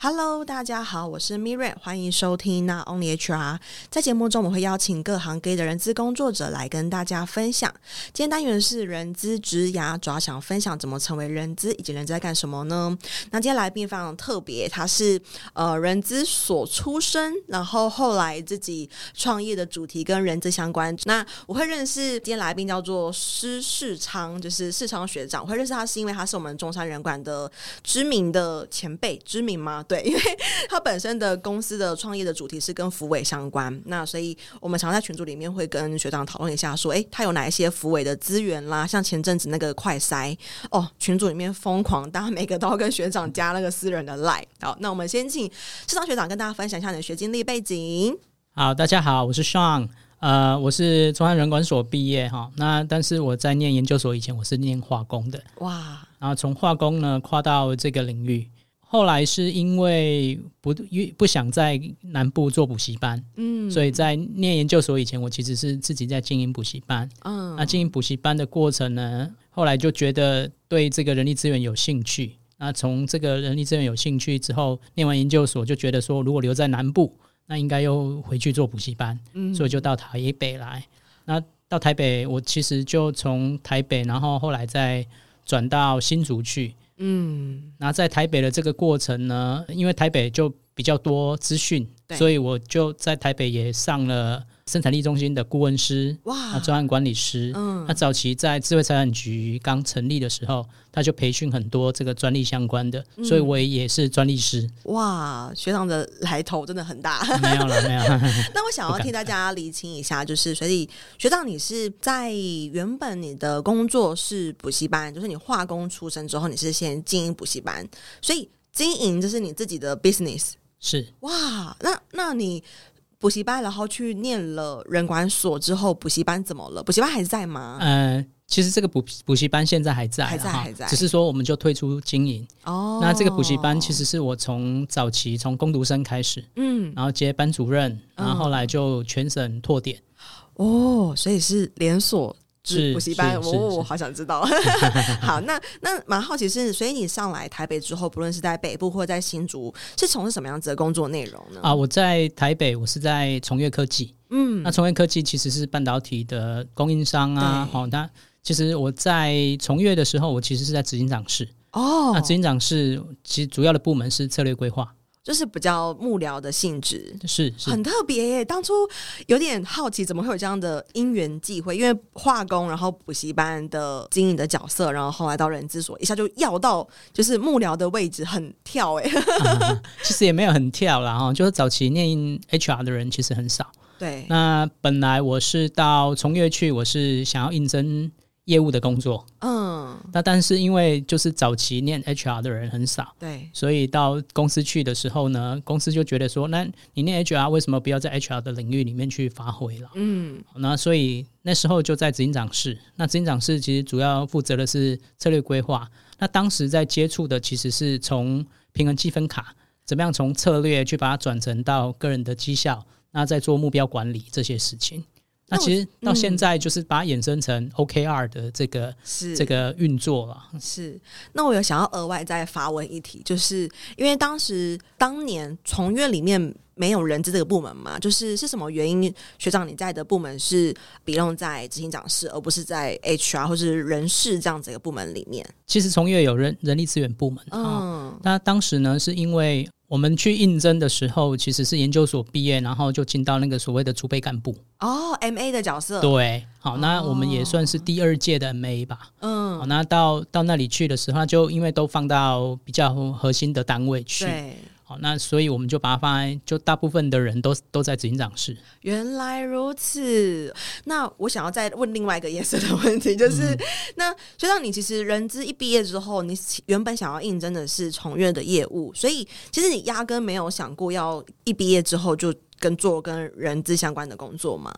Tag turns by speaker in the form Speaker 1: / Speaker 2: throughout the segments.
Speaker 1: Hello，大家好，我是 Miriam，欢迎收听《Not Only HR》。在节目中，我会邀请各行各业的人资工作者来跟大家分享。今天单元是人资职涯，主要想分享怎么成为人资，以及人资在干什么呢？那今天来宾非常特别，他是呃人资所出身，然后后来自己创业的主题跟人资相关。那我会认识今天来宾叫做施世昌，就是世昌学长。我会认识他是因为他是我们中山人管的知名的前辈，知名吗？对，因为他本身的公司的创业的主题是跟福委相关，那所以我们常在群组里面会跟学长讨论一下，说，哎，他有哪一些福委的资源啦？像前阵子那个快筛哦，群组里面疯狂，大家每个都要跟学长加那个私人的 line。好，那我们先请世昌学长跟大家分享一下你的学经历背景。
Speaker 2: 好，大家好，我是 Sean，呃，我是中央人管所毕业哈，那但是我在念研究所以前，我是念化工的，哇，然后从化工呢跨到这个领域。后来是因为不不想在南部做补习班，嗯，所以在念研究所以前，我其实是自己在经营补习班，嗯，那经营补习班的过程呢，后来就觉得对这个人力资源有兴趣，那从这个人力资源有兴趣之后，念完研究所就觉得说，如果留在南部，那应该又回去做补习班，嗯，所以就到台北来。那到台北，我其实就从台北，然后后来再转到新竹去。嗯，那在台北的这个过程呢，因为台北就比较多资讯，所以我就在台北也上了。生产力中心的顾问师，哇，专案管理师，嗯，他早期在智慧财产局刚成立的时候，他就培训很多这个专利相关的，嗯、所以我也是专利师。
Speaker 1: 哇，学长的来头真的很大。
Speaker 2: 没有了，没有。
Speaker 1: 那我想要替大家厘清一下，就是所以学长，你是在原本你的工作是补习班，就是你化工出身之后，你是先经营补习班，所以经营就是你自己的 business。
Speaker 2: 是。
Speaker 1: 哇，那那你。补习班，然后去念了人管所之后，补习班怎么了？补习班还在吗？
Speaker 2: 嗯、呃，其实这个补补习班现在还在，
Speaker 1: 还在，还在，
Speaker 2: 只是说我们就退出经营。哦，那这个补习班其实是我从早期从工读生开始，嗯，然后接班主任，然后后来就全省拓点。
Speaker 1: 哦，所以是连锁。是补习班，我、哦、我好想知道。好，那那蛮好奇是，所以你上来台北之后，不论是在北部或者在新竹，是从事什么样子的工作内容呢？
Speaker 2: 啊，我在台北，我是在崇越科技。嗯，那崇越科技其实是半导体的供应商啊。好，那其实我在崇越的时候，我其实是在执行长室。哦，那执行长室其实主要的部门是策略规划。
Speaker 1: 就是比较幕僚的性质，
Speaker 2: 是，是
Speaker 1: 很特别耶。当初有点好奇，怎么会有这样的因缘际会？因为化工，然后补习班的经营的角色，然后后来到人资所，一下就要到就是幕僚的位置，很跳哎、
Speaker 2: 嗯。其实也没有很跳啦，哈，就是早期念 HR 的人其实很少。
Speaker 1: 对，
Speaker 2: 那本来我是到从业去，我是想要应征。业务的工作，嗯，那但是因为就是早期念 HR 的人很少，
Speaker 1: 对，
Speaker 2: 所以到公司去的时候呢，公司就觉得说，那你念 HR 为什么不要在 HR 的领域里面去发挥了？嗯，那所以那时候就在执行长室，那执行长室其实主要负责的是策略规划，那当时在接触的其实是从平衡积分卡，怎么样从策略去把它转成到个人的绩效，那再做目标管理这些事情。那其实到现在就是把它衍生成 OKR 的这个是这个运作了。
Speaker 1: 是，那我有想要额外再发问一题，就是因为当时当年从院里面没有人资这个部门嘛，就是是什么原因？学长你在的部门是比重在执行长室，而不是在 HR 或是人事这样子一个部门里面？
Speaker 2: 其实从业有人人力资源部门，嗯，那当时呢是因为。我们去应征的时候，其实是研究所毕业，然后就进到那个所谓的储备干部
Speaker 1: 哦，MA 的角色。
Speaker 2: 对，好，那我们也算是第二届的 MA 吧。嗯，好，那到到那里去的时候，就因为都放到比较核心的单位去。对，好，那所以我们就把它放在，就大部分的人都都在执行长室。
Speaker 1: 原来如此，那我想要再问另外一个颜色的问题，就是、嗯、那学长，你其实人资一毕业之后，你原本想要应征的是从业的业务，所以其实你压根没有想过要一毕业之后就跟做跟人资相关的工作吗？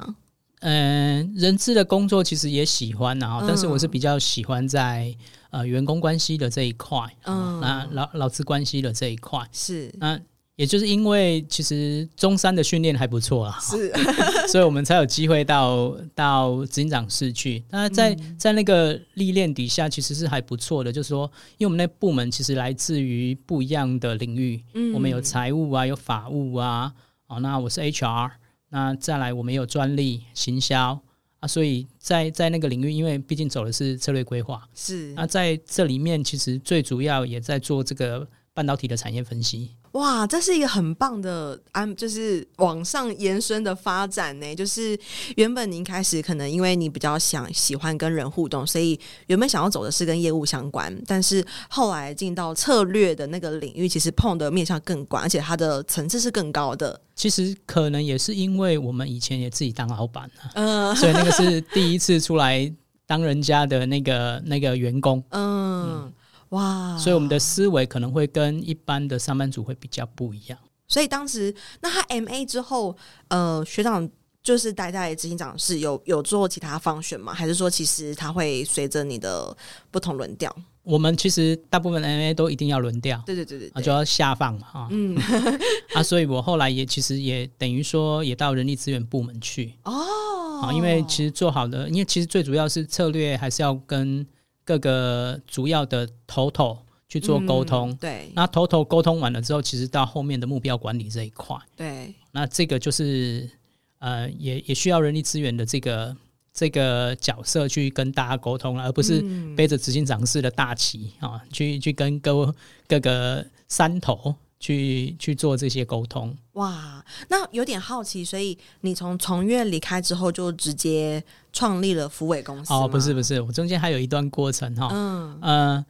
Speaker 2: 嗯，人资的工作其实也喜欢啊，但是我是比较喜欢在。呃，员工关系的这一块，嗯，那劳劳资关系的这一块。
Speaker 1: 是，
Speaker 2: 那也就是因为其实中山的训练还不错啊，
Speaker 1: 是，
Speaker 2: 所以我们才有机会到到执行长室去。那在在那个历练底下，其实是还不错的。就是说，因为我们那部门其实来自于不一样的领域，嗯，我们有财务啊，有法务啊，哦，那我是 HR，那再来我们有专利、行销。啊，所以在在那个领域，因为毕竟走的是策略规划，
Speaker 1: 是。
Speaker 2: 那在这里面，其实最主要也在做这个半导体的产业分析。
Speaker 1: 哇，这是一个很棒的安，就是往上延伸的发展呢。就是原本您开始可能因为你比较想喜欢跟人互动，所以原本想要走的是跟业务相关，但是后来进到策略的那个领域，其实碰的面向更广，而且它的层次是更高的。
Speaker 2: 其实可能也是因为我们以前也自己当老板了，嗯，所以那个是第一次出来当人家的那个那个员工，
Speaker 1: 嗯。嗯哇，
Speaker 2: 所以我们的思维可能会跟一般的上班族会比较不一样。
Speaker 1: 所以当时那他 MA 之后，呃，学长就是待在执行长室，有有做其他方选吗？还是说其实他会随着你的不同轮调？
Speaker 2: 我们其实大部分 MA 都一定要轮调，
Speaker 1: 对对对对，
Speaker 2: 啊，就要下放嘛，啊，嗯，啊，所以我后来也其实也等于说也到人力资源部门去哦，啊，因为其实做好的，因为其实最主要是策略还是要跟。各个主要的头头去做沟通，
Speaker 1: 嗯，对，
Speaker 2: 那头头沟通完了之后，其实到后面的目标管理这一块，
Speaker 1: 对，
Speaker 2: 那这个就是呃，也也需要人力资源的这个这个角色去跟大家沟通了，而不是背着执行长式的大旗啊，去去跟各各个山头。去去做这些沟通。
Speaker 1: 哇，那有点好奇，所以你从从业离开之后，就直接创立了福伟公司？
Speaker 2: 哦，不是不是，我中间还有一段过程哈。嗯呃，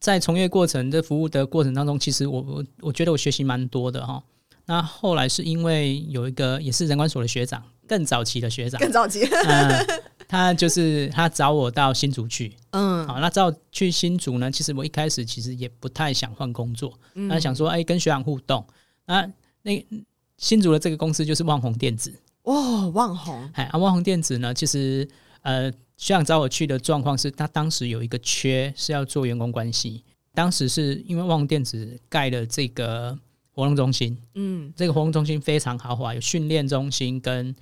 Speaker 2: 在从业过程的服务的过程当中，其实我我我觉得我学习蛮多的哈。那后来是因为有一个也是人管所的学长，更早期的学长，
Speaker 1: 更早期。
Speaker 2: 呃他就是他找我到新竹去，嗯，好，那找我去新竹呢，其实我一开始其实也不太想换工作，嗯，那想说，哎，跟学长互动，那那新竹的这个公司就是旺宏电子，
Speaker 1: 哦，旺宏，
Speaker 2: 哎，啊，旺宏电子呢，其实呃，学长找我去的状况是他当时有一个缺是要做员工关系，当时是因为旺宏电子盖了这个活动中心，嗯，这个活动中心非常豪华，有训练中心跟。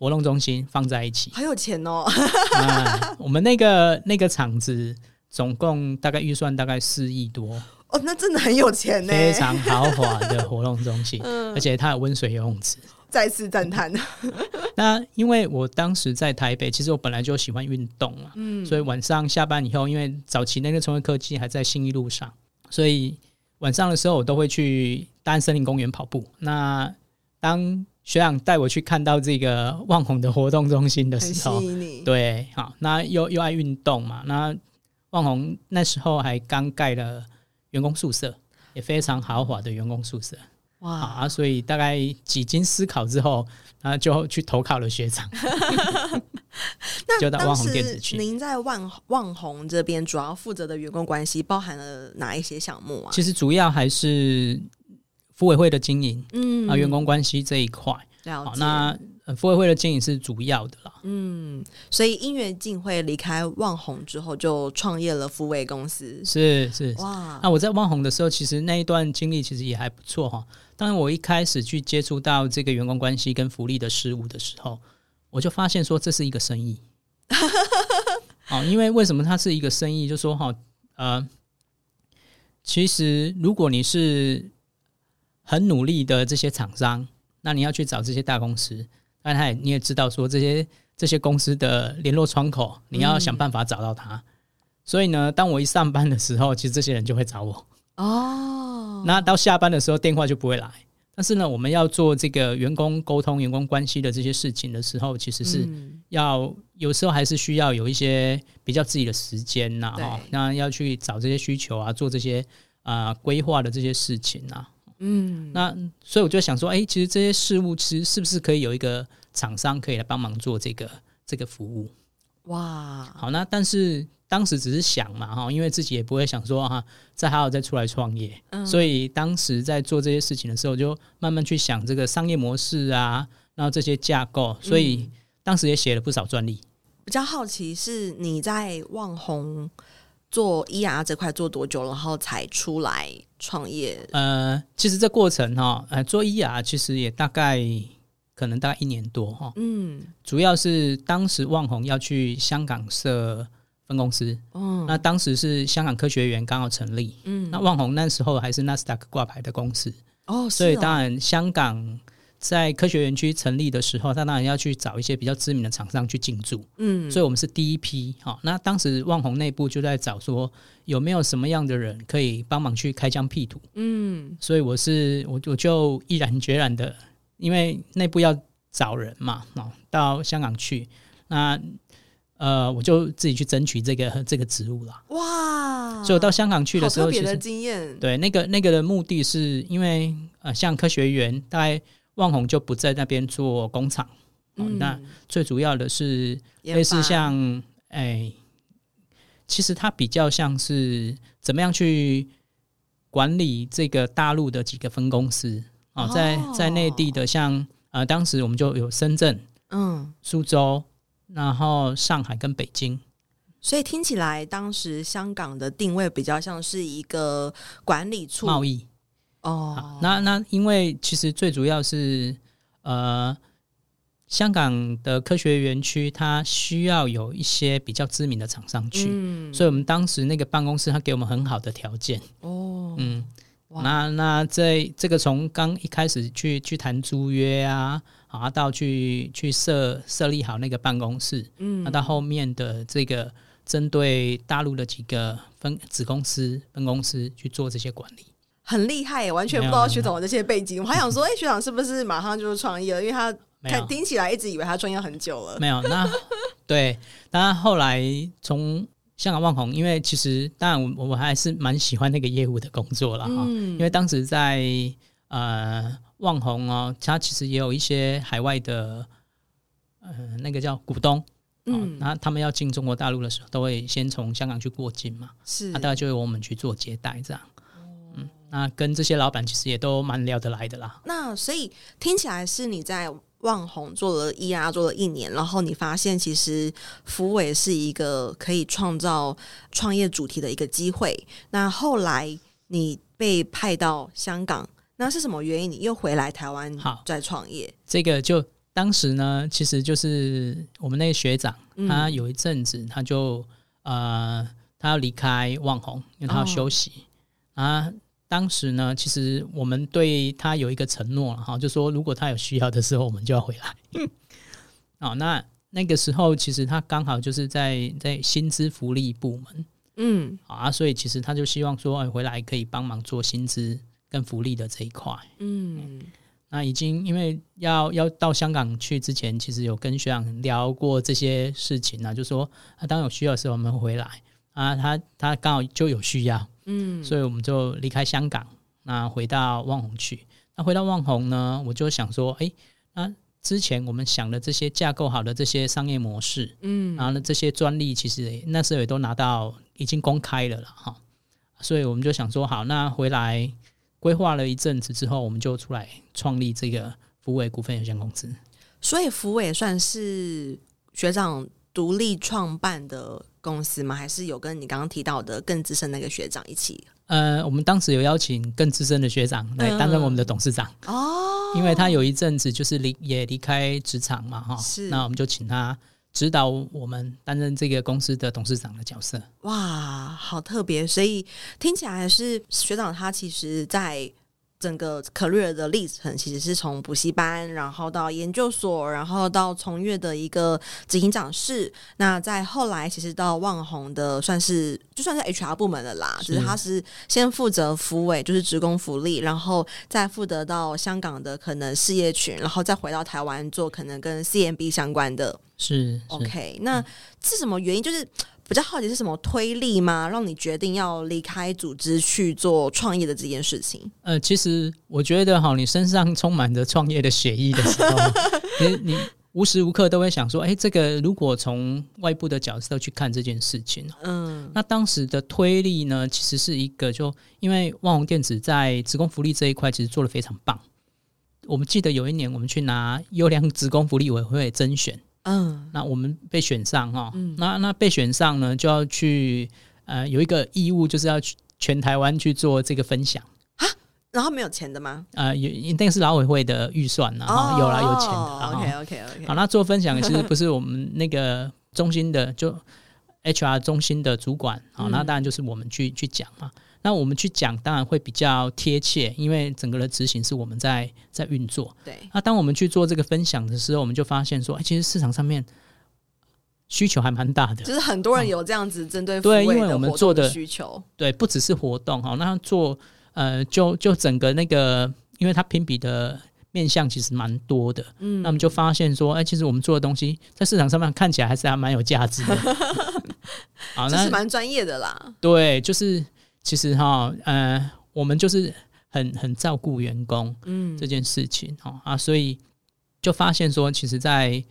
Speaker 2: 活动中心放在一起，
Speaker 1: 好有钱哦！
Speaker 2: 啊，我们那个那个厂子总共大概预算大概四亿多
Speaker 1: 哦，那真的很有钱呢，
Speaker 2: 非常豪华的活动中心，嗯、而且它有温水游泳池。
Speaker 1: 再次赞叹。
Speaker 2: 那因为我当时在台北，其实我本来就喜欢运动嘛，嗯，所以晚上下班以后，因为早期那个崇越科技还在信义路上，所以晚上的时候我都会去大安森林公园跑步。那当学长带我去看到这个旺宏的活动中心的时候，对，好，那又又爱运动嘛，那旺宏那时候还刚盖了员工宿舍，也非常豪华的员工宿舍，哇啊，所以大概几经思考之后，然后就去投靠了学长，
Speaker 1: 那就到旺宏电子去。您在旺旺宏这边主要负责的员工关系包含了哪一些项目啊？
Speaker 2: 其实主要还是。福委会的经营，嗯啊，员工关系这一块，好，那福委会的经营是主要的啦，
Speaker 1: 嗯，所以因缘尽会离开旺宏之后，就创业了福伟公司，
Speaker 2: 是是哇。那我在旺宏的时候，其实那一段经历其实也还不错哈。当然，我一开始去接触到这个员工关系跟福利的事物的时候，我就发现说这是一个生意，哦，因为为什么它是一个生意？就说哈，呃，其实如果你是很努力的这些厂商，那你要去找这些大公司，但他也你也知道说这些这些公司的联络窗口，你要想办法找到他。嗯、所以呢，当我一上班的时候，其实这些人就会找我。哦，那到下班的时候电话就不会来。但是呢，我们要做这个员工沟通、员工关系的这些事情的时候，其实是要有时候还是需要有一些比较自己的时间呐，哈，那要去找这些需求啊，做这些啊规划的这些事情呐。嗯，那所以我就想说，哎、欸，其实这些事物其实是不是可以有一个厂商可以来帮忙做这个这个服务？哇，好，那但是当时只是想嘛，哈，因为自己也不会想说哈，再还要再出来创业，嗯，所以当时在做这些事情的时候，就慢慢去想这个商业模式啊，然后这些架构，所以当时也写了不少专利。
Speaker 1: 比较好奇是你在旺宏做 ER 这块做多久，然后才出来创业？
Speaker 2: 呃，其实这过程哈，呃，做 ER 其实也大概可能大概一年多哈。嗯，主要是当时万宏要去香港设分公司，嗯，那当时是香港科学园刚好成立，嗯，那万宏那时候还是纳斯达克挂牌的公司，哦，所以当然香港。在科学园区成立的时候，他当然要去找一些比较知名的厂商去进驻。嗯，所以我们是第一批。好，那当时旺宏内部就在找说有没有什么样的人可以帮忙去开疆辟土。嗯，所以我是我我就毅然决然的，因为内部要找人嘛，哦，到香港去，那呃我就自己去争取这个 这个职务了。哇！所以我到香港去的时候，
Speaker 1: 特别的经验。
Speaker 2: 对，那个那个的目的是因为呃，像科学园大概。旺宏就不在那边做工厂，那最主要的是类似像，哎、欸，其实它比较像是怎么样去管理这个大陆的几个分公司。啊，哦，在在内地的像呃，当时我们就有深圳、嗯，苏州，然后上海跟北京，
Speaker 1: 所以听起来当时香港的定位比较像是一个管理处。
Speaker 2: 贸易。哦，那那因为其实最主要是，呃，香港的科学园区它需要有一些比较知名的厂商去，嗯，所以我们当时那个办公室它给我们很好的条件。哦，嗯，那那这这个从刚一开始去去谈租约啊，啊，到去去设设立好那个办公室，嗯，那到后面的这个针对大陆的几个分子公司分公司去做这些管理。
Speaker 1: 很厉害耶，完全不知道学长的这些背景。我还想说，哎、欸，学长是不是马上就是创业了？因为他看听起来一直以为他创业很久了。
Speaker 2: 没有，那 对。当然后来从香港旺宏，因为其实当然我我还是蛮喜欢那个业务的工作了哈。嗯、因为当时在呃旺宏哦，他其实也有一些海外的呃那个叫股东，嗯，那他们要进中国大陆的时候，都会先从香港去过境嘛。是，那大概就由我们去做接待这样。那跟这些老板其实也都蛮聊得来的啦。
Speaker 1: 那所以听起来是你在旺宏做了 ER 做了一年，然后你发现其实福伟是一个可以创造创业主题的一个机会。那后来你被派到香港，那是什么原因？你又回来台湾好再创业？
Speaker 2: 这个就当时呢，其实就是我们那个学长，他有一阵子他就呃他要离开旺宏，因为他要休息、哦、啊。当时呢，其实我们对他有一个承诺哈，就说如果他有需要的时候，我们就要回来。哦，那那个时候其实他刚好就是在在薪资福利部门，嗯，啊，所以其实他就希望说哎回来可以帮忙做薪资跟福利的这一块，嗯，那已经因为要要到香港去之前，其实有跟学长聊过这些事情啊，就说他当有需要的时候我们回来。啊，他他刚好就有需要。嗯，所以我们就离开香港，那回到旺宏去。那回到旺宏呢，我就想说，哎，那之前我们想的这些架构好的这些商业模式，嗯，然后呢，这些专利其实那时候也都拿到已经公开了了哈。所以我们就想说，好，那回来规划了一阵子之后，我们就出来创立这个福伟股份有限公司。
Speaker 1: 所以福伟算是学长独立创办的公司吗？还是有跟你刚刚提到的更资深那个学长一起？
Speaker 2: 呃，我们当时有邀请更资深的学长来担任我们的董事长哦，因为他有一阵子就是离也离开职场嘛，哈，是，那我们就请他指导我们担任这个公司的董事长的角色。
Speaker 1: 哇，好特别！所以听起来是学长他其实在。整个 career 的历程其实是从补习班，然后到研究所，然后到从越的一个执行长室。那在后来，其实到旺宏的算是就算是 HR 部门的啦，是只是他是先负责服委，就是职工福利，然后再负责到香港的可能事业群，然后再回到台湾做可能跟 CMB 相关的。
Speaker 2: 是，
Speaker 1: 是 OK。那是什么原因？就是比较好奇是什么推力吗？让你决定要离开组织去做创业的这件事情？
Speaker 2: 呃，其实我觉得哈，你身上充满着创业的血液的时候，你你无时无刻都会想说，哎，这个如果从外部的角色去看这件事情，嗯，那当时的推力呢，其实是一个就因为万宏电子在职工福利这一块其实做的非常棒。我们记得有一年我们去拿优良职工福利委员会甄选。嗯，那我们被选上哈，嗯、那那被选上呢，就要去呃有一个义务，就是要去全台湾去做这个分享啊。
Speaker 1: 然后没有钱的吗？
Speaker 2: 呃，有，那个是劳委会的预算呢，哦、有啦，有钱的。
Speaker 1: 哦、OK OK OK。
Speaker 2: 好，那做分享其实不是我们那个中心的，就 HR 中心的主管啊，那当然就是我们去去讲嘛。那我们去讲，当然会比较贴切，因为整个的执行是我们在在运作。
Speaker 1: 对。
Speaker 2: 那当我们去做这个分享的时候，我们就发现说，哎，其实市场上面需求还蛮大的，
Speaker 1: 就是很多人有这样子针对对，因为我们做的需求，
Speaker 2: 对，不只是活动哈。那做呃，就就整个那个，因为它评比的面向其实蛮多的，嗯，那我们就发现说，哎，其实我们做的东西在市场上面看起来还是还蛮有价值的，
Speaker 1: 好，那是蛮专业的啦。
Speaker 2: 对，就是。其实哈，呃，我们就是很很照顾员工，嗯，这件事情哈、嗯、啊，所以就发现说，其实，在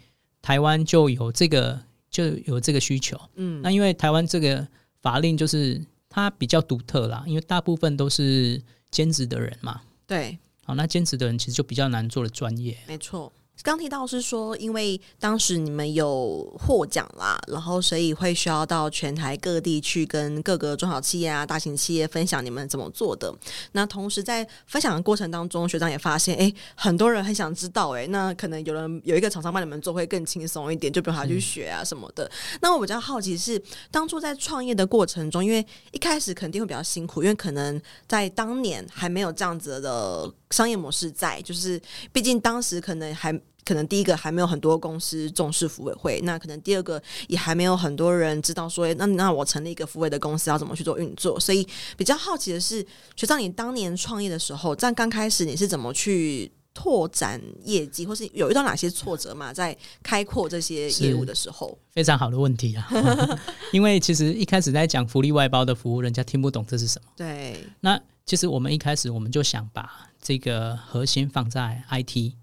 Speaker 2: 台湾就有这个就有这个需求，嗯，那因为台湾这个法令就是它比较独特啦，因为大部分都是兼职的人嘛，
Speaker 1: 对，
Speaker 2: 好，那兼职的人其实就比较难做的专业，
Speaker 1: 没错。刚提到是说，因为当时你们有获奖啦，然后所以会需要到全台各地去跟各个中小企业啊、大型企业分享你们怎么做的。那同时在分享的过程当中，学长也发现，哎，很多人很想知道，哎，那可能有人有一个厂商帮你们做会更轻松一点，就不用他去学啊什么的。嗯、那我比较好奇是，当初在创业的过程中，因为一开始肯定会比较辛苦，因为可能在当年还没有这样子的商业模式在，就是毕竟当时可能还。可能第一个还没有很多公司重视福委会，那可能第二个也还没有很多人知道说，那那我成立一个福委的公司要怎么去做运作？所以比较好奇的是，学长，你当年创业的时候，在刚开始你是怎么去拓展业绩，或是有遇到哪些挫折嘛？在开阔这些业务的时候，
Speaker 2: 非常好的问题啊！因为其实一开始在讲福利外包的服务，人家听不懂这是什么。
Speaker 1: 对，
Speaker 2: 那其实我们一开始我们就想把这个核心放在 IT。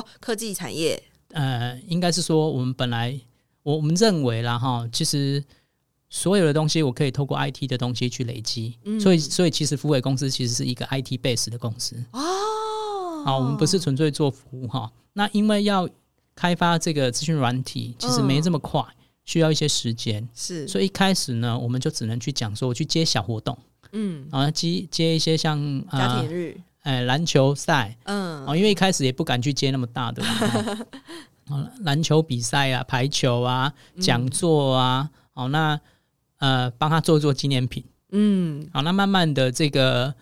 Speaker 1: 哦，科技产业，
Speaker 2: 呃，应该是说我们本来我我们认为啦哈，其实所有的东西我可以透过 IT 的东西去累积，嗯，所以所以其实福伟公司其实是一个 IT base 的公司。哦，好，我们不是纯粹做服务哈，那因为要开发这个资讯软体，其实没这么快，嗯，需要一些时间，
Speaker 1: 是，
Speaker 2: 所以一开始呢，我们就只能去讲说我去接小活动，嗯，然后接接一些像
Speaker 1: 家庭日。
Speaker 2: 哎，篮球赛，嗯，哦，因为一开始也不敢去接那么大的，哦，篮球比赛啊，排球啊，讲座啊，嗯、哦，那呃，帮他做做纪念品，嗯，好，那慢慢的这个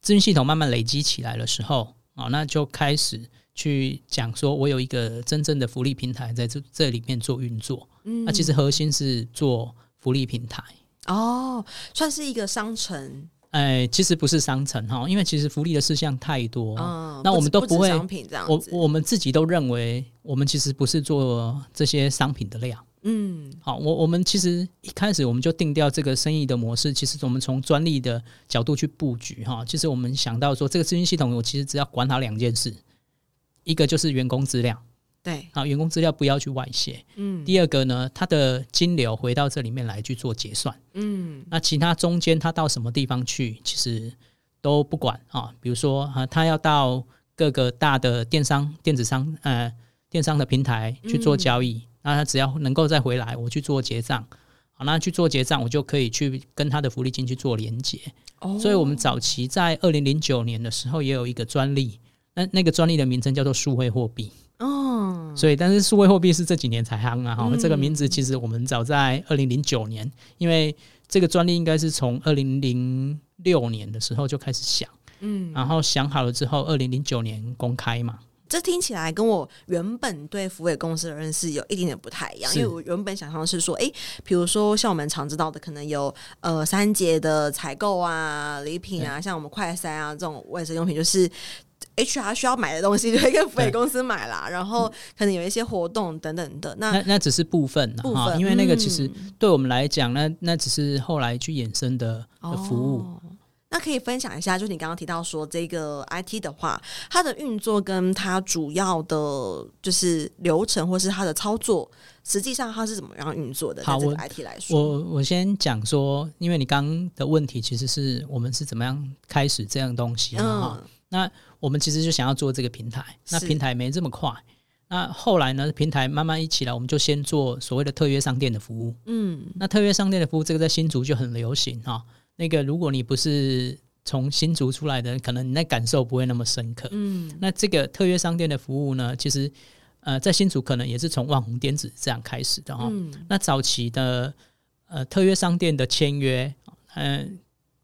Speaker 2: 资讯系统慢慢累积起来的时候，哦，那就开始去讲说，我有一个真正的福利平台在这这里面做运作，嗯，那其实核心是做福利平台，
Speaker 1: 哦，算是一个商城。
Speaker 2: 哎，其实不是商城哈，因为其实福利的事项太多，嗯、那我们都不会。
Speaker 1: 商品这样
Speaker 2: 我我们自己都认为，我们其实不是做这些商品的量。嗯，好，我我们其实一开始我们就定掉这个生意的模式，其实我们从专利的角度去布局哈。其实我们想到说，这个资讯系统，我其实只要管好两件事，一个就是员工资料。
Speaker 1: 对，
Speaker 2: 好，员工资料不要去外泄。嗯，第二个呢，它的金流回到这里面来去做结算。嗯，那其他中间他到什么地方去，其实都不管啊。比如说啊，他要到各个大的电商、电子商呃电商的平台去做交易，嗯、那他只要能够再回来，我去做结账。好，那去做结账，我就可以去跟他的福利金去做连接。哦，所以我们早期在二零零九年的时候也有一个专利，那那个专利的名称叫做数位货币。哦，所以但是数位货币是这几年才夯啊！哈、嗯，这个名字其实我们早在二零零九年，因为这个专利应该是从二零零六年的时候就开始想，嗯，然后想好了之后，二零零九年公开嘛。
Speaker 1: 这听起来跟我原本对福伟公司的认识有一点点不太一样，因为我原本想象是说，哎，比如说像我们常知道的，可能有呃三节的采购啊、礼品啊，像我们快筛啊这种卫生用品，就是。HR 需要买的东西，就会跟福委公司买啦。然后可能有一些活动等等的。那
Speaker 2: 那那只是部分部分，因为那个其实对我们来讲，那那只是后来去衍生的的服务。
Speaker 1: 哦那可以分享一下，就是你刚刚提到说这个 IT 的话，它的运作跟它主要的，就是流程或是它的操作，实际上它是怎么样运作的？
Speaker 2: 好，
Speaker 1: 对这个 IT 来说，
Speaker 2: 我我，先讲说，因为你刚刚的问题其实是我们是怎么样开始这样东西哈、嗯。那我们其实就想要做这个平台，那平台没这么快。那后来呢，平台慢慢一起来，我们就先做所谓的特约商店的服务。嗯，那特约商店的服务，这个在新竹就很流行哈。那个，如果你不是从新竹出来的，可能你那感受不会那么深刻。嗯，那这个特约商店的服务呢，其实呃，在新竹可能也是从网红电子这样开始的哈、嗯。那早期的呃特约商店的签约，嗯、呃，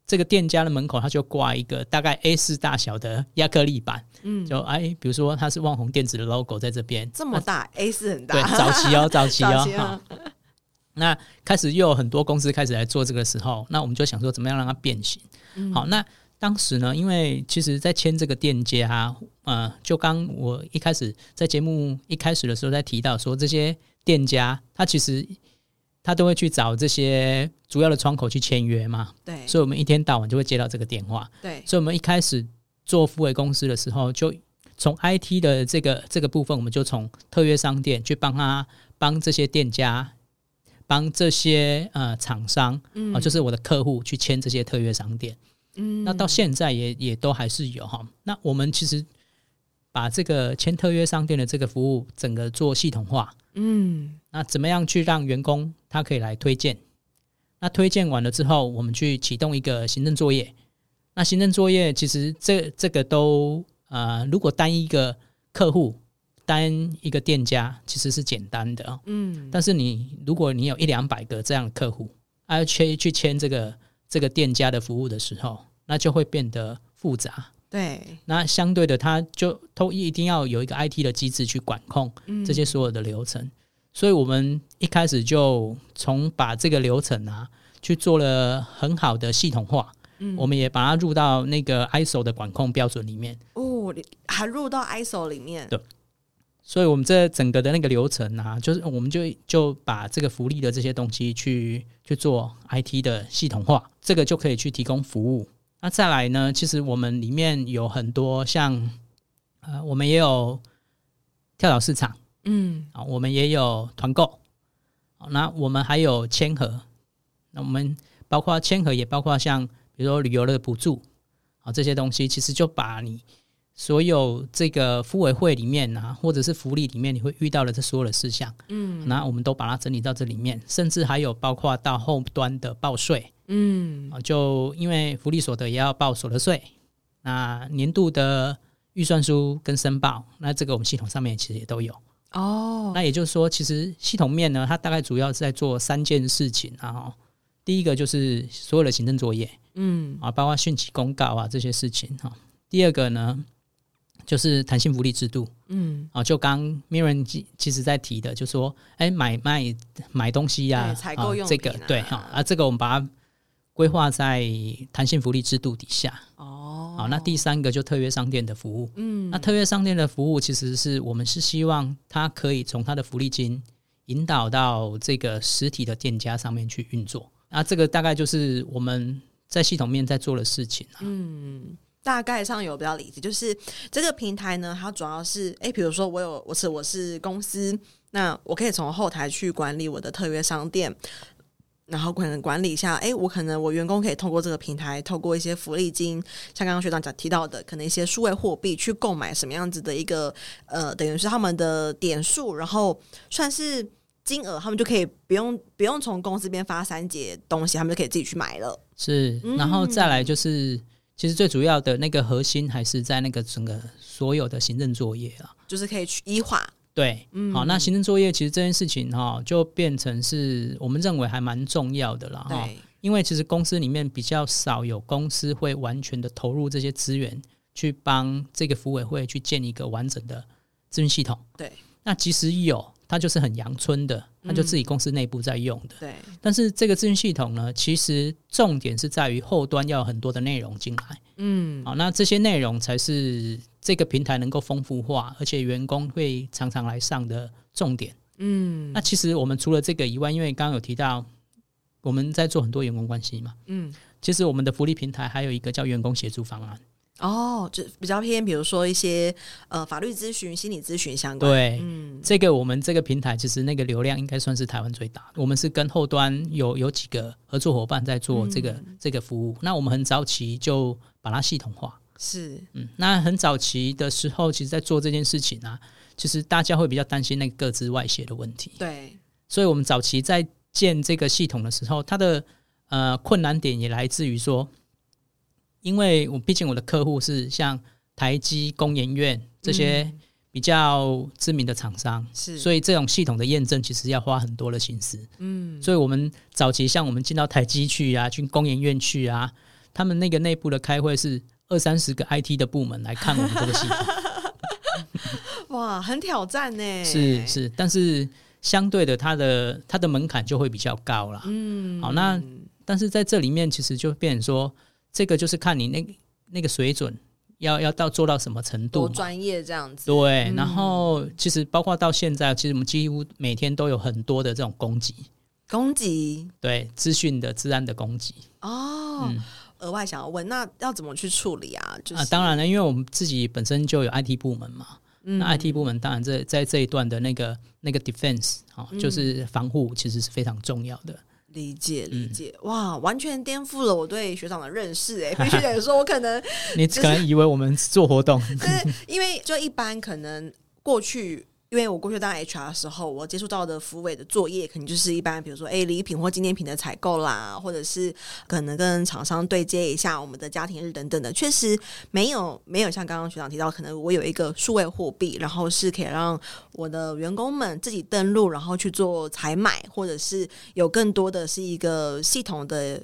Speaker 2: 这个店家的门口他就挂一个大概 A 四大小的亚克力板，嗯，就哎，比如说它是旺宏电子的 logo 在这边，
Speaker 1: 这么大，A 四很大，
Speaker 2: 对，早期哦，早期哦。那开始又有很多公司开始来做这个时候，那我们就想说怎么样让它变形。嗯、好，那当时呢，因为其实，在签这个店家，呃，就刚我一开始在节目一开始的时候在提到说，这些店家他其实他都会去找这些主要的窗口去签约嘛。对，所以我们一天到晚就会接到这个电话。对，所以我们一开始做付委公司的时候，就从 IT 的这个这个部分，我们就从特约商店去帮他帮这些店家。帮这些呃厂商啊、嗯呃，就是我的客户去签这些特约商店，嗯，那到现在也也都还是有哈。那我们其实把这个签特约商店的这个服务整个做系统化，嗯，那怎么样去让员工他可以来推荐？那推荐完了之后，我们去启动一个行政作业。那行政作业其实这这个都呃，如果单一个客户。单一个店家其实是简单的，嗯，但是你如果你有一两百个这样的客户，要去去签这个这个店家的服务的时候，那就会变得复杂。对，那相对的，它就都一定要有一个 IT 的机制去管控这些所有的流程。嗯，所以我们一开始就从把这个流程啊去做了很好的系统化，嗯，我们也把它入到那个 ISO 的管控标准里面。
Speaker 1: 哦，还入到 ISO 里面？
Speaker 2: 对。所以，我们这整个的那个流程啊，就是我们就就把这个福利的这些东西去去做 IT 的系统化，这个就可以去提供服务。那再来呢，其实我们里面有很多像呃，我们也有跳蚤市场，嗯。啊，我们也有团购，那我们还有签合，那我们包括签合，也包括像比如说旅游的补助啊这些东西，其实就把你。所有这个妇委会里面啊，或者是福利里面，你会遇到的这所有的事项，嗯，那我们都把它整理到这里面，甚至还有包括到后端的报税，嗯，啊，就因为福利所得也要报所得税，那年度的预算书跟申报，那这个我们系统上面其实也都有哦。那也就是说，其实系统面呢，它大概主要是在做三件事情啊，第一个就是所有的行政作业，嗯，啊，包括讯息公告啊这些事情哈。第二个呢。就是弹性福利制度，嗯，啊，就刚 Mirren 其实在提的，就说，哎、欸，买卖买东西呀、啊，采购用、啊、这个对哈，啊，这个我们把它规划在弹性福利制度底下。哦，好，那第三个就特约商店的服务，嗯，那特约商店的服务其实是我们是希望它可以从它的福利金引导到这个实体的店家上面去运作，那这个大概就是我们在系统面在做的事情、啊、嗯。
Speaker 1: 大概上有比较理解，就是这个平台呢，它主要是诶，比如说我有我是我是公司，那我可以从后台去管理我的特约商店，然后可能管理一下，哎，我可能我员工可以透过这个平台，透过一些福利金，像刚刚学长讲提到的，可能一些数位货币去购买什么样子的一个呃，等于是他们的点数，然后算是金额，他们就可以不用不用从公司边发三节东西，他们就可以自己去买了。
Speaker 2: 是，然后再来就是。嗯其实最主要的那个核心还是在那个整个所有的行政作业啊，
Speaker 1: 就是可以去一化。
Speaker 2: 对，嗯，好，那行政作业其实这件事情哈，就变成是我们认为还蛮重要的了哈。因为其实公司里面比较少有公司会完全的投入这些资源去帮这个服委会去建一个完整的咨询系统。对，那即使有，它就是很阳春的那就自己公司内部在用的。
Speaker 1: 对。
Speaker 2: 但是这个资讯系统呢，其实重点是在于后端要有很多的内容进来。嗯。好，那这些内容才是这个平台能够丰富化，而且员工会常常来上的重点。嗯。那其实我们除了这个以外，因为刚刚有提到我们在做很多员工关系嘛。嗯。其实我们的福利平台还有一个叫员工协助方案。
Speaker 1: 哦，就比较偏，比如说一些呃法律咨询、心理咨询相关。
Speaker 2: 对，嗯，这个我们这个平台其实那个流量应该算是台湾最大的。我们是跟后端有有几个合作伙伴在做这个、嗯、这个服务。那我们很早期就把它系统化。
Speaker 1: 是，
Speaker 2: 嗯，那很早期的时候，其实在做这件事情啊，其实大家会比较担心那个个资外泄的问题。
Speaker 1: 对，
Speaker 2: 所以我们早期在建这个系统的时候，它的呃困难点也来自于说。因为我毕竟我的客户是像台积、工研院这些比较知名的厂商，是，所以这种系统的验证其实要花很多的心思。嗯，所以我们早期像我们进到台积去啊，去工研院去啊，他们那个内部的开会是二三十个 IT 的部门来看我们这个系统。
Speaker 1: 哇，很挑战呢。
Speaker 2: 是是，但是相对的，它的它的门槛就会比较高了。嗯，好，那但是在这里面其实就变成说。这个就是看你那那个水准要要到做到什么程度，
Speaker 1: 多专业这样子。
Speaker 2: 对，嗯、然后其实包括到现在，其实我们几乎每天都有很多的这种攻击，
Speaker 1: 攻击，对，
Speaker 2: 资讯的治安的攻击。
Speaker 1: 哦，嗯、额外想要问，那要怎么去处理啊？就是、啊，
Speaker 2: 当然了，因为我们自己本身就有 IT 部门嘛，嗯、那 IT 部门当然在在这一段的那个那个 defense 啊、哦，就是防护，其实是非常重要的。
Speaker 1: 理解理解，嗯、哇，完全颠覆了我对学长的认识哎！必须得说，我可能、就是、
Speaker 2: 你可能以为我们做活动，
Speaker 1: 就是因为就一般可能过去。因为我过去当 HR 的时候，我接触到的福委的作业，可能就是一般，比如说，哎，礼品或纪念品的采购啦，或者是可能跟厂商对接一下我们的家庭日等等的，确实没有没有像刚刚学长提到，可能我有一个数位货币，然后是可以让我的员工们自己登录，然后去做采买，或者是有更多的是一个系统的。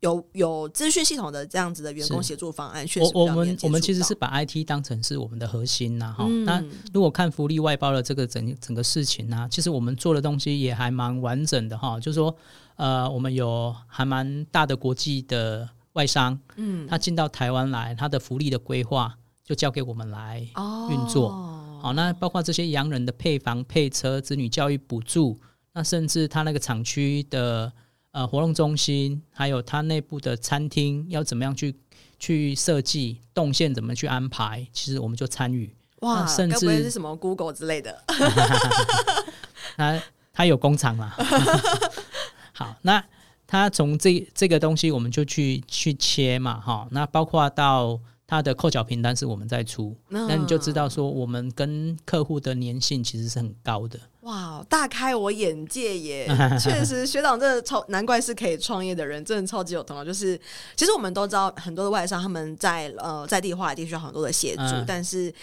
Speaker 1: 有有资讯系统的这样子的员工协作方案，确实
Speaker 2: 我我们我们其实是把 IT 当成是我们的核心呐，哈、嗯。那如果看福利外包的这个整整个事情呢，其实我们做的东西也还蛮完整的哈。就是说，呃，我们有还蛮大的国际的外商，嗯，他进到台湾来，他的福利的规划就交给我们来运作。好、哦，那包括这些洋人的配房配车、子女教育补助，那甚至他那个厂区的。呃，活动中心还有它内部的餐厅要怎么样去去设计动线，怎么去安排？其实我们就参与
Speaker 1: 哇，甚至是什么 Google 之类的。
Speaker 2: 他他有工厂嘛？好，那他从这这个东西，我们就去去切嘛，哈。那包括到。他的扣缴凭单是我们在出，那、嗯、你就知道说我们跟客户的粘性其实是很高的。
Speaker 1: 哇，大开我眼界耶！确实，学长真的超，难怪是可以创业的人，真的超级有头脑。就是其实我们都知道，很多的外商他们在呃在地化一定需要很多的协助，嗯、但是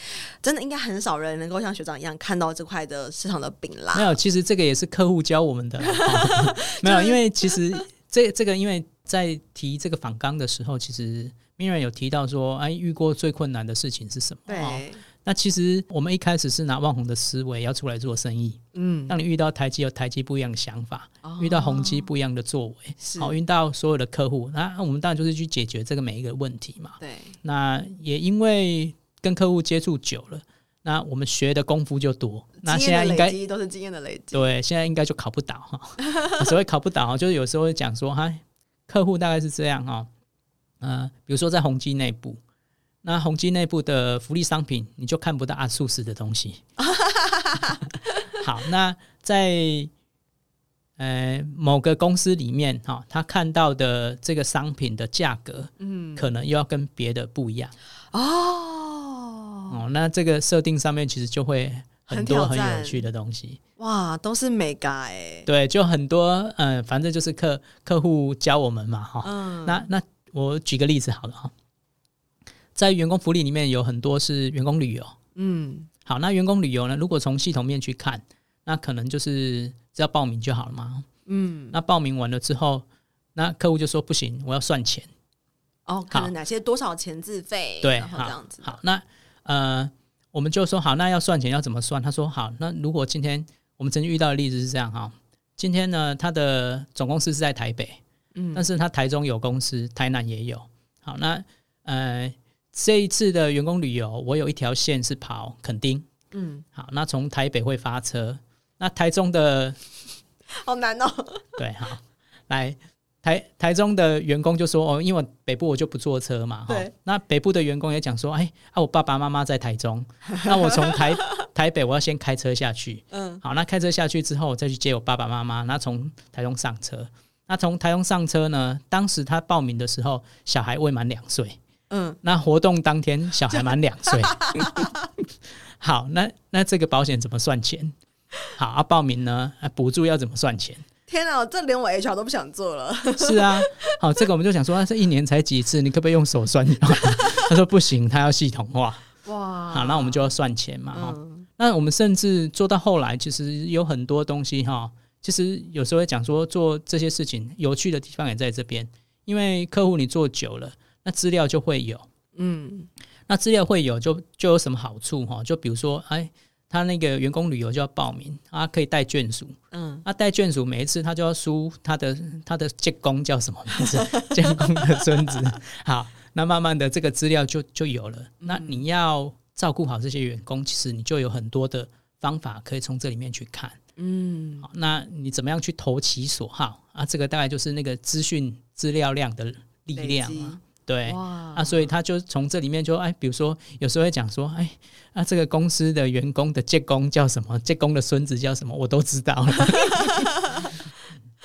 Speaker 1: 真的应该很少人能够像学长一样看到这块的市场的饼啦。
Speaker 2: 没有，其实这个也是客户教我们的。没有，因为其实这这个因为在提这个访纲的时候，其实。Miriam 有提到说，哎，遇过最困难的事情是什么？对、哦，那其实我们一开始是拿万宏的思维要出来做生意。嗯，当你遇到台积有台积不一样的想法，哦、遇到宏基不一样的作为，好，遇到所有的客户，那我们当然就是去解决这个每一个问题嘛。对，那也因为跟客户接触久了，那我们学的功夫就多。那现在应该
Speaker 1: 都是经验的累积。
Speaker 2: 对，现在应该就考不倒哈。所谓考不倒，就是有时候会讲说，哈，客户大概是这样哈。呃，比如说在宏基内部，那宏基内部的福利商品，你就看不到阿素斯的东西。好，那在呃某个公司里面哈，他看到的这个商品的价格，嗯，可能又要跟别的不一样。哦，哦，那这个设定上面其实就会很多很有趣的东西。
Speaker 1: 哇，都是美嘎哎。
Speaker 2: 对，就很多，嗯、呃，反正就是客客户教我们嘛，哈。嗯，那那。我举个例子好了哈，在员工福利里面有很多是员工旅游，嗯，好，那员工旅游呢，如果从系统面去看，那可能就是只要报名就好了嘛，嗯，那报名完了之后，那客户就说不行，我要算钱，
Speaker 1: 哦，可能哪些多少钱自费，
Speaker 2: 对，
Speaker 1: 然后这样子，
Speaker 2: 好，好，那呃，我们就说好，那要算钱要怎么算？他说好，那如果今天我们曾经遇到的例子是这样哈，今天呢，他的总公司是在台北，嗯，但是他台中有公司，台南也有。好，那呃，这一次的员工旅游，我有一条线是跑垦丁，嗯，好，那从台北会发车，那台中的
Speaker 1: 好难哦，
Speaker 2: 对，好，来。台台中的员工就说：“哦，因为北部我就不坐车嘛。”对。那北部的员工也讲说：“哎，啊，我爸爸妈妈在台中，那我从台台北我要先开车下去。嗯，好，那开车下去之后，我再去接我爸爸妈妈。那从台中上车，那从台中上车呢？当时他报名的时候，小孩未满两岁。嗯，那活动当天小孩满两岁。好，那那这个保险怎么算钱？好，啊，报名呢？啊，补助要怎么算钱？”
Speaker 1: 天哪，这连我 HR 都不想做了。
Speaker 2: 是啊，好，这个我们就想说，那这一年才几次，你可不可以用手算？他说不行，他要系统化。哇，好，那我们就要算钱嘛。哈、嗯，那我们甚至做到后来，其实有很多东西哈，其实有时候会讲说做这些事情有趣的地方也在这边，因为客户你做久了，那资料就会有。嗯，那资料会有，就就有什么好处哈？就比如说，哎。他那个员工旅游就要报名，他可以带眷属。嗯，他带眷属每一次他就要输他的他的建工叫什么名字？建工的孙子。好，那慢慢的这个资料就就有了。那你要照顾好这些员工，其实你就有很多的方法可以从这里面去看。嗯，好，那你怎么样去投其所好啊？这个大概就是那个资讯资料量的力量啊。对，啊，所以他就从这里面就哎，比如说有时候会讲说，哎，那、啊、这个公司的员工的借工叫什么？借工的孙子叫什么？我都知道了。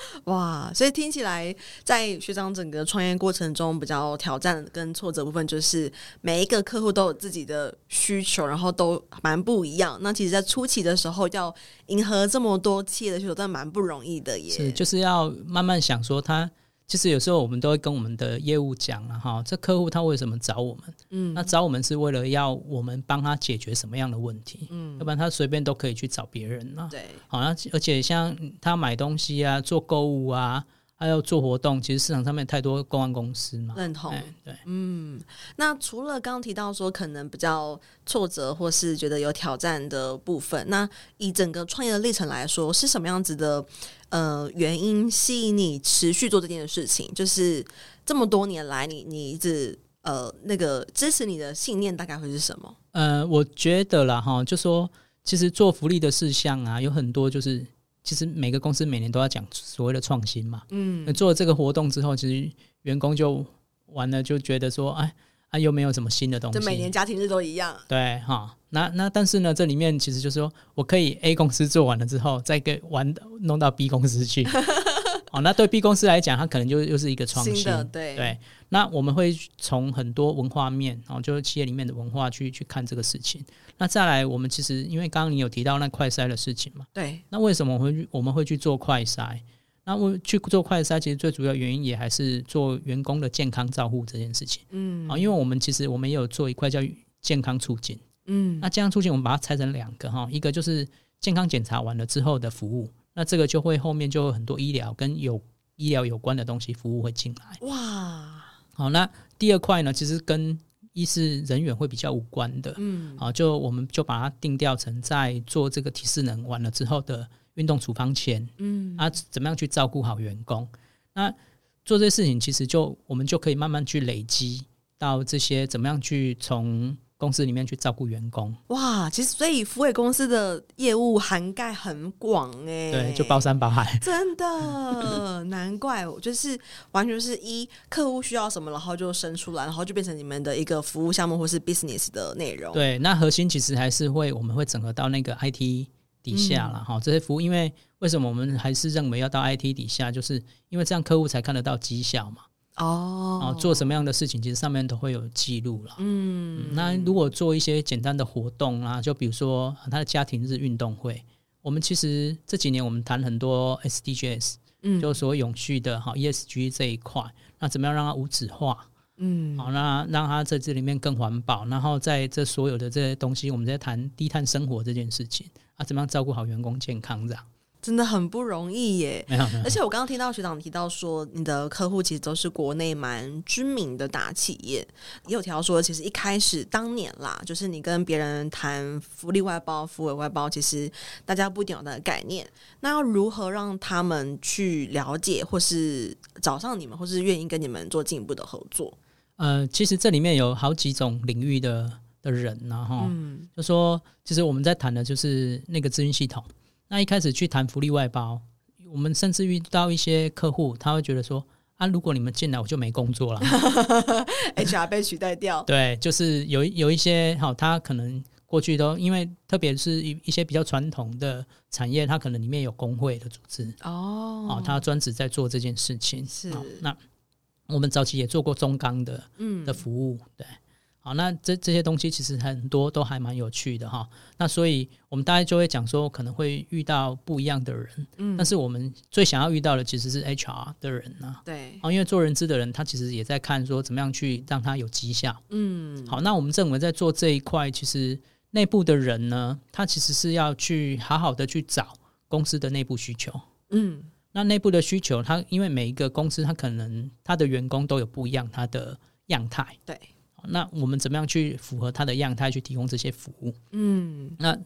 Speaker 1: 哇，所以听起来，在学长整个创业过程中，比较挑战跟挫折部分，就是每一个客户都有自己的需求，然后都蛮不一样。那其实，在初期的时候，要迎合这么多企业的需求，但蛮不容易的耶。
Speaker 2: 是，就是要慢慢想说他。其实有时候我们都会跟我们的业务讲了哈，这客户他为什么找我们？嗯，那找我们是为了要我们帮他解决什么样的问题？嗯，要不然他随便都可以去找别人了。对，好，像而且像他买东西啊、做购物啊，还有做活动，其实市场上面太多公关公司嘛。
Speaker 1: 认同，
Speaker 2: 对，
Speaker 1: 嗯。那除了刚刚提到说可能比较挫折或是觉得有挑战的部分，那以整个创业的历程来说，是什么样子的？呃，原因吸引你持续做这件事情，就是这么多年来你，你你一直呃那个支持你的信念大概会是什么？
Speaker 2: 呃，我觉得啦哈，就说其实做福利的事项啊，有很多就是其实每个公司每年都要讲所谓的创新嘛。嗯，做了这个活动之后，其实员工就完了，就觉得说，哎。啊、又没有什么新的东西，
Speaker 1: 就每年家庭日都一样。
Speaker 2: 对哈，那那但是呢，这里面其实就是说我可以 A 公司做完了之后，再给玩弄到 B 公司去。哦，那对 B 公司来讲，它可能就又是一个创新。对对，那我们会从很多文化面，然后就是企业里面的文化去去看这个事情。那再来，我们其实因为刚刚你有提到那快筛的事情嘛，对。那为什么我们会我们会去做快筛？那我去做快筛，其实最主要原因也还是做员工的健康照护这件事情。嗯，啊，因为我们其实我们也有做一块叫健康促进。嗯，那健康促进我们把它拆成两个哈，一个就是健康检查完了之后的服务，那这个就会后面就有很多医疗跟有医疗有关的东西服务会进来。哇，好，那第二块呢，其实跟医师人员会比较无关的。嗯，啊，就我们就把它定调成在做这个体适能完了之后的。运动处方前，嗯，啊，怎么样去照顾好员工？那做这些事情，其实就我们就可以慢慢去累积到这些，怎么样去从公司里面去照顾员工？
Speaker 1: 哇，其实所以福伟公司的业务涵盖很广哎，
Speaker 2: 对，就包山包海，
Speaker 1: 真的 难怪，我就是完全是一客户需要什么，然后就生出来，然后就变成你们的一个服务项目或是 business 的内容。
Speaker 2: 对，那核心其实还是会，我们会整合到那个 IT。底下了哈，这些服务，因为为什么我们还是认为要到 IT 底下，就是因为这样客户才看得到绩效嘛。哦，做什么样的事情，其实上面都会有记录了。嗯，那如果做一些简单的活动啊，就比如说他的家庭日运动会，我们其实这几年我们谈很多 SDGs，嗯，就是说永续的哈 ESG 这一块，那怎么样让它无纸化？嗯，好，那让它在这里面更环保，然后在这所有的这些东西，我们在谈低碳生活这件事情。啊，怎么样照顾好员工健康这样？
Speaker 1: 真的很不容易耶。
Speaker 2: 没有没有。
Speaker 1: 而且我刚刚听到学长提到说，你的客户其实都是国内蛮知名的大企业，也有提到说，其实一开始当年啦，就是你跟别人谈福利外包、福委外包，其实大家不一定有那个概念。那要如何让他们去了解，或是找上你们，或是愿意跟你们做进一步的合作？
Speaker 2: 呃，其实这里面有好几种领域的的人，然后嗯，就说，其实我们在谈的就是那个资讯系统。那一开始去谈福利外包，我们甚至遇到一些客户，他会觉得说：“啊，如果你们进来，我就没工作了，
Speaker 1: HR 被取代掉。”
Speaker 2: 对，就是有有一些好，他可能过去都因为特别是一一些比较传统的产业，他可能里面有工会的组织哦，哦，他专职在做这件事情。
Speaker 1: 是
Speaker 2: 那我们早期也做过中钢的嗯的服务，对。好，那这这些东西其实很多都还蛮有趣的哈。那所以我们大家就会讲说，可能会遇到不一样的人，嗯，但是我们最想要遇到的其实是 HR 的人呢。
Speaker 1: 对，
Speaker 2: 因为做人资的人，他其实也在看说怎么样去让他有绩效。嗯，好，那我们认为在做这一块，其实内部的人呢，他其实是要去好好的去找公司的内部需求。嗯，那内部的需求，他因为每一个公司，他可能他的员工都有不一样他的样态。
Speaker 1: 对。
Speaker 2: 那我们怎么样去符合他的样态去提供这些服务？嗯，那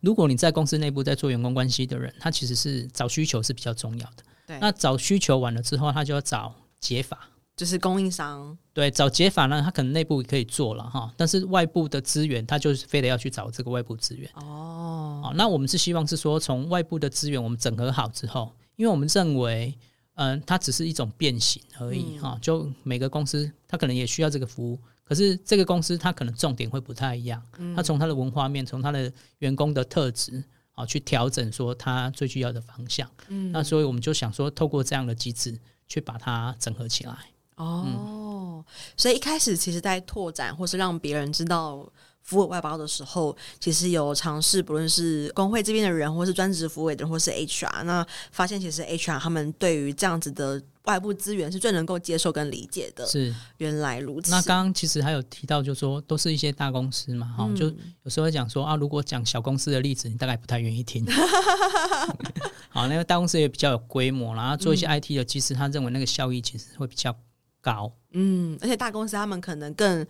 Speaker 2: 如果你在公司内部在做员工关系的人，他其实是找需求是比较重要的。
Speaker 1: 对，
Speaker 2: 那找需求完了之后，他就要找解法，
Speaker 1: 就是供应商。
Speaker 2: 对，找解法呢，他可能内部也可以做了哈，但是外部的资源，他就是非得要去找这个外部资源。哦，好，那我们是希望是说，从外部的资源我们整合好之后，因为我们认为。嗯，它只是一种变形而已哈、嗯，就每个公司它可能也需要这个服务，可是这个公司它可能重点会不太一样，它从它的文化面，从它的员工的特质啊去调整说它最需要的方向。嗯，那所以我们就想说，透过这样的机制去把它整合起来。
Speaker 1: 哦、嗯，所以一开始其实在拓展或是让别人知道。福委外包的时候，其实有尝试，不论是工会这边的人，或是专职服务的人，或是 HR，那发现其实 HR 他们对于这样子的外部资源是最能够接受跟理解的。
Speaker 2: 是，
Speaker 1: 原来如此。
Speaker 2: 那刚刚其实还有提到，就是说都是一些大公司嘛，哈、嗯，就有时候会讲说啊，如果讲小公司的例子，你大概不太愿意听。好，那个大公司也比较有规模，然后做一些 IT 的，其实他认为那个效益其实会比较高。
Speaker 1: 嗯，而且大公司他们可能更。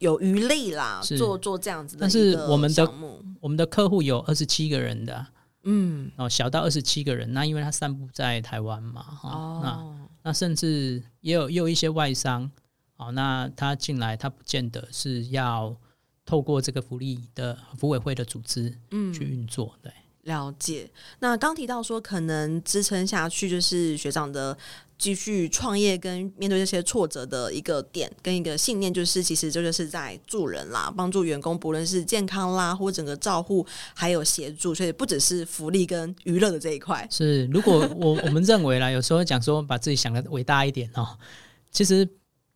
Speaker 1: 有余力啦，做做这样子的。
Speaker 2: 但是我们的我们的客户有二十七个人的，嗯，哦，小到二十七个人，那因为他散布在台湾嘛，哈、哦，那那甚至也有也有一些外商，哦，那他进来，他不见得是要透过这个福利的福委会的组织，嗯，去运作，对。
Speaker 1: 了解。那刚提到说，可能支撑下去就是学长的继续创业跟面对这些挫折的一个点跟一个信念，就是其实这就是在助人啦，帮助员工，不论是健康啦，或整个照护，还有协助，所以不只是福利跟娱乐的这一块。
Speaker 2: 是，如果我我们认为啦，有时候讲说把自己想的伟大一点哦，其实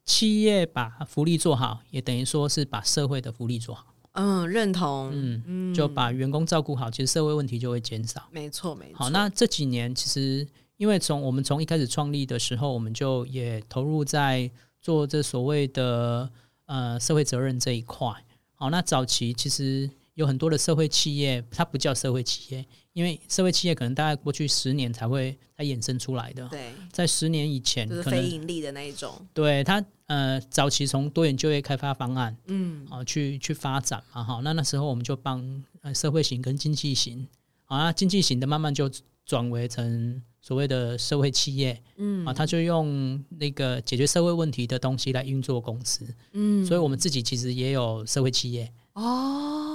Speaker 2: 企业把福利做好，也等于说是把社会的福利做好。
Speaker 1: 嗯，认同。
Speaker 2: 嗯，就把员工照顾好，其实社会问题就会减少。
Speaker 1: 没错，没错。
Speaker 2: 好，那这几年其实，因为从我们从一开始创立的时候，我们就也投入在做这所谓的呃社会责任这一块。好，那早期其实有很多的社会企业，它不叫社会企业。因为社会企业可能大概过去十年才会它衍生出来的，
Speaker 1: 对，
Speaker 2: 在十年以前，
Speaker 1: 就是非盈利的那一种，
Speaker 2: 对它呃早期从多元就业开发方案，嗯，啊去去发展嘛哈，那那时候我们就帮呃社会型跟经济型，啊经济型的慢慢就转为成所谓的社会企业，嗯。啊，他就用那个解决社会问题的东西来运作公司，嗯，所以我们自己其实也有社会企业。哦。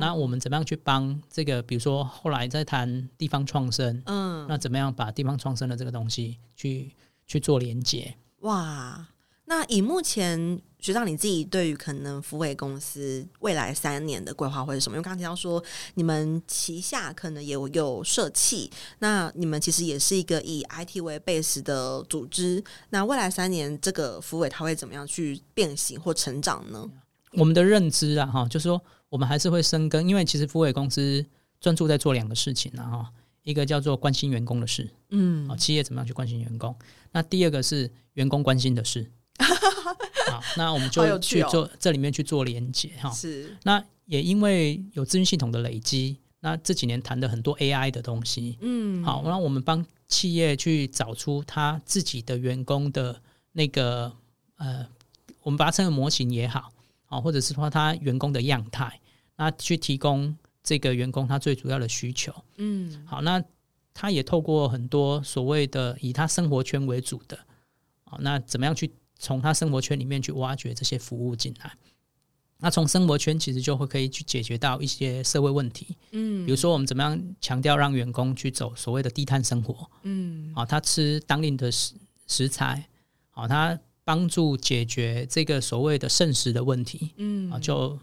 Speaker 2: 那我们怎么样去帮这个？比如说后来在谈地方创生，嗯，那怎么样把地方创生的这个东西去去做连接？
Speaker 1: 哇，那以目前学长你自己对于可能福伟公司未来三年的规划会是什么？因为刚刚提到说你们旗下可能也有有社企，那你们其实也是一个以 IT 为 base 的组织。那未来三年这个福伟它会怎么样去变形或成长呢？
Speaker 2: 我们的认知啊，哈，就是说。我们还是会深耕，因为其实福伟公司专注在做两个事情啊，哈，一个叫做关心员工的事，嗯，啊企业怎么样去关心员工？那第二个是员工关心的事，好，那我们就去做、哦、这里面去做连接哈。是，那也因为有资讯系统的累积，那这几年谈的很多 AI 的东西，嗯，好，那我们帮企业去找出他自己的员工的那个呃，我们把它称为模型也好，啊，或者是说他员工的样态，那去提供这个员工他最主要的需求，嗯，好，那他也透过很多所谓的以他生活圈为主的，啊，那怎么样去从他生活圈里面去挖掘这些服务进来？那从生活圈其实就会可以去解决到一些社会问题，嗯，比如说我们怎么样强调让员工去走所谓的低碳生活，嗯，啊，他吃当令的食食材，啊，他帮助解决这个所谓的剩食的问题，嗯，啊，就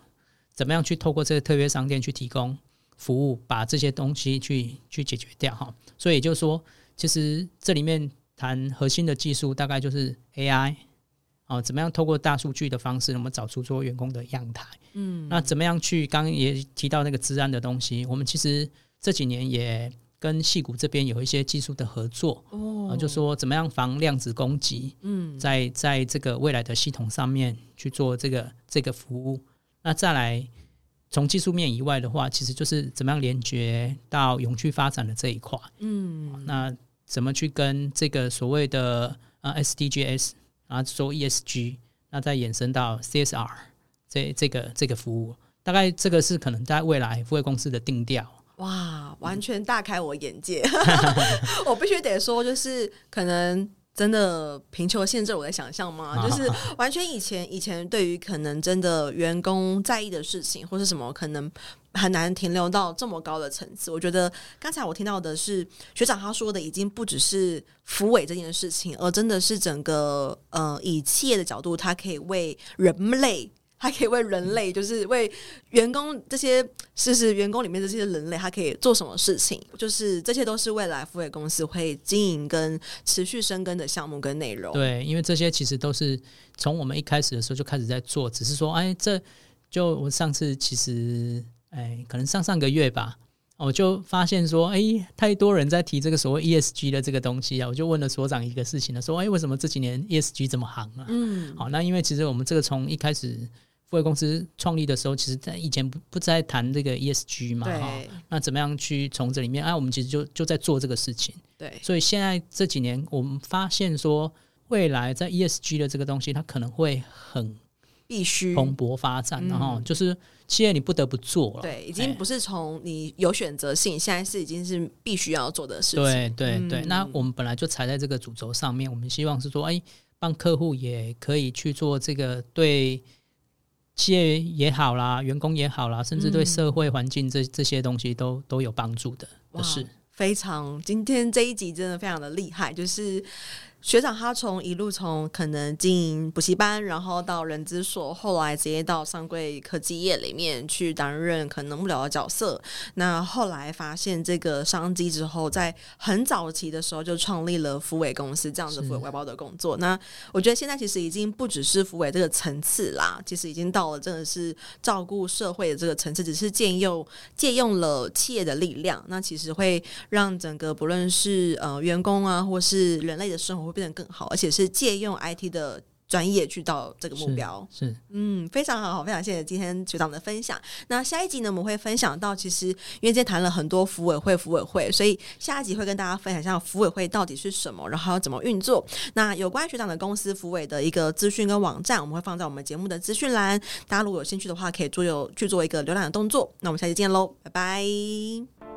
Speaker 2: 怎么样去透过这个特约商店去提供服务，把这些东西去去解决掉哈。所以也就是说，其实这里面谈核心的技术大概就是 AI。哦，怎么样透过大数据的方式，我们找出做员工的样态？嗯，那怎么样去？刚刚也提到那个治安的东西，我们其实这几年也跟戏谷这边有一些技术的合作。哦，就说怎么样防量子攻击？嗯，在在这个未来的系统上面去做这个这个服务。那再来从技术面以外的话，其实就是怎么样连接到永续发展的这一块？嗯，那怎么去跟这个所谓的啊 SDGs？然后做 ESG，那再延伸到 CSR 这这个这个服务，大概这个是可能在未来福卫公司的定调。
Speaker 1: 哇，完全大开我眼界！我必须得说，就是可能。真的贫穷限制我的想象吗？就是 完全以前以前对于可能真的员工在意的事情或是什么，可能很难停留到这么高的层次。我觉得刚才我听到的是学长他说的，已经不只是福委这件事情，而真的是整个呃以企业的角度，它可以为人类。还可以为人类，就是为员工这些，是是员工里面的这些人类，他可以做什么事情？就是这些都是未来福委公司会经营跟持续深耕的项目跟内容。
Speaker 2: 对，因为这些其实都是从我们一开始的时候就开始在做，只是说，哎，这就我上次其实，哎，可能上上个月吧，我就发现说，哎，太多人在提这个所谓 ESG 的这个东西啊，我就问了所长一个事情呢，说，哎，为什么这几年 ESG 这么行啊？嗯，好，那因为其实我们这个从一开始。福卫公司创立的时候，其实在以前不不在谈这个 ESG 嘛，对。那怎么样去从这里面啊？我们其实就就在做这个事情，对。所以现在这几年，我们发现说，未来在 ESG 的这个东西，它可能会很
Speaker 1: 必须
Speaker 2: 蓬勃发展，然后就是企业你不得不做了，
Speaker 1: 对，已经不是从你有选择性，现在是已经是必须要做的事情，
Speaker 2: 对对对。那我们本来就踩在这个主轴上面，我们希望是说，哎，帮客户也可以去做这个对。企业也好啦，员工也好啦，甚至对社会环境这这些东西都都有帮助的，不是？
Speaker 1: 非常，今天这一集真的非常的厉害，就是。学长他从一路从可能经营补习班，然后到人资所，后来直接到上柜科技业里面去担任可能幕僚的角色。那后来发现这个商机之后，在很早期的时候就创立了福伟公司这样子福委外包的工作。那我觉得现在其实已经不只是福伟这个层次啦，其实已经到了真的是照顾社会的这个层次，只是借用借用了企业的力量，那其实会让整个不论是呃员工啊，或是人类的生活会。变得更好，而且是借用 IT 的专业去到这个目标。
Speaker 2: 是，是
Speaker 1: 嗯，非常好，非常谢谢今天学长的分享。那下一集呢，我们会分享到，其实因为今天谈了很多服委会、服委会，所以下一集会跟大家分享一下服委会到底是什么，然后要怎么运作。那有关学长的公司服委的一个资讯跟网站，我们会放在我们节目的资讯栏。大家如果有兴趣的话，可以做有去做一个浏览的动作。那我们下期见喽，拜拜。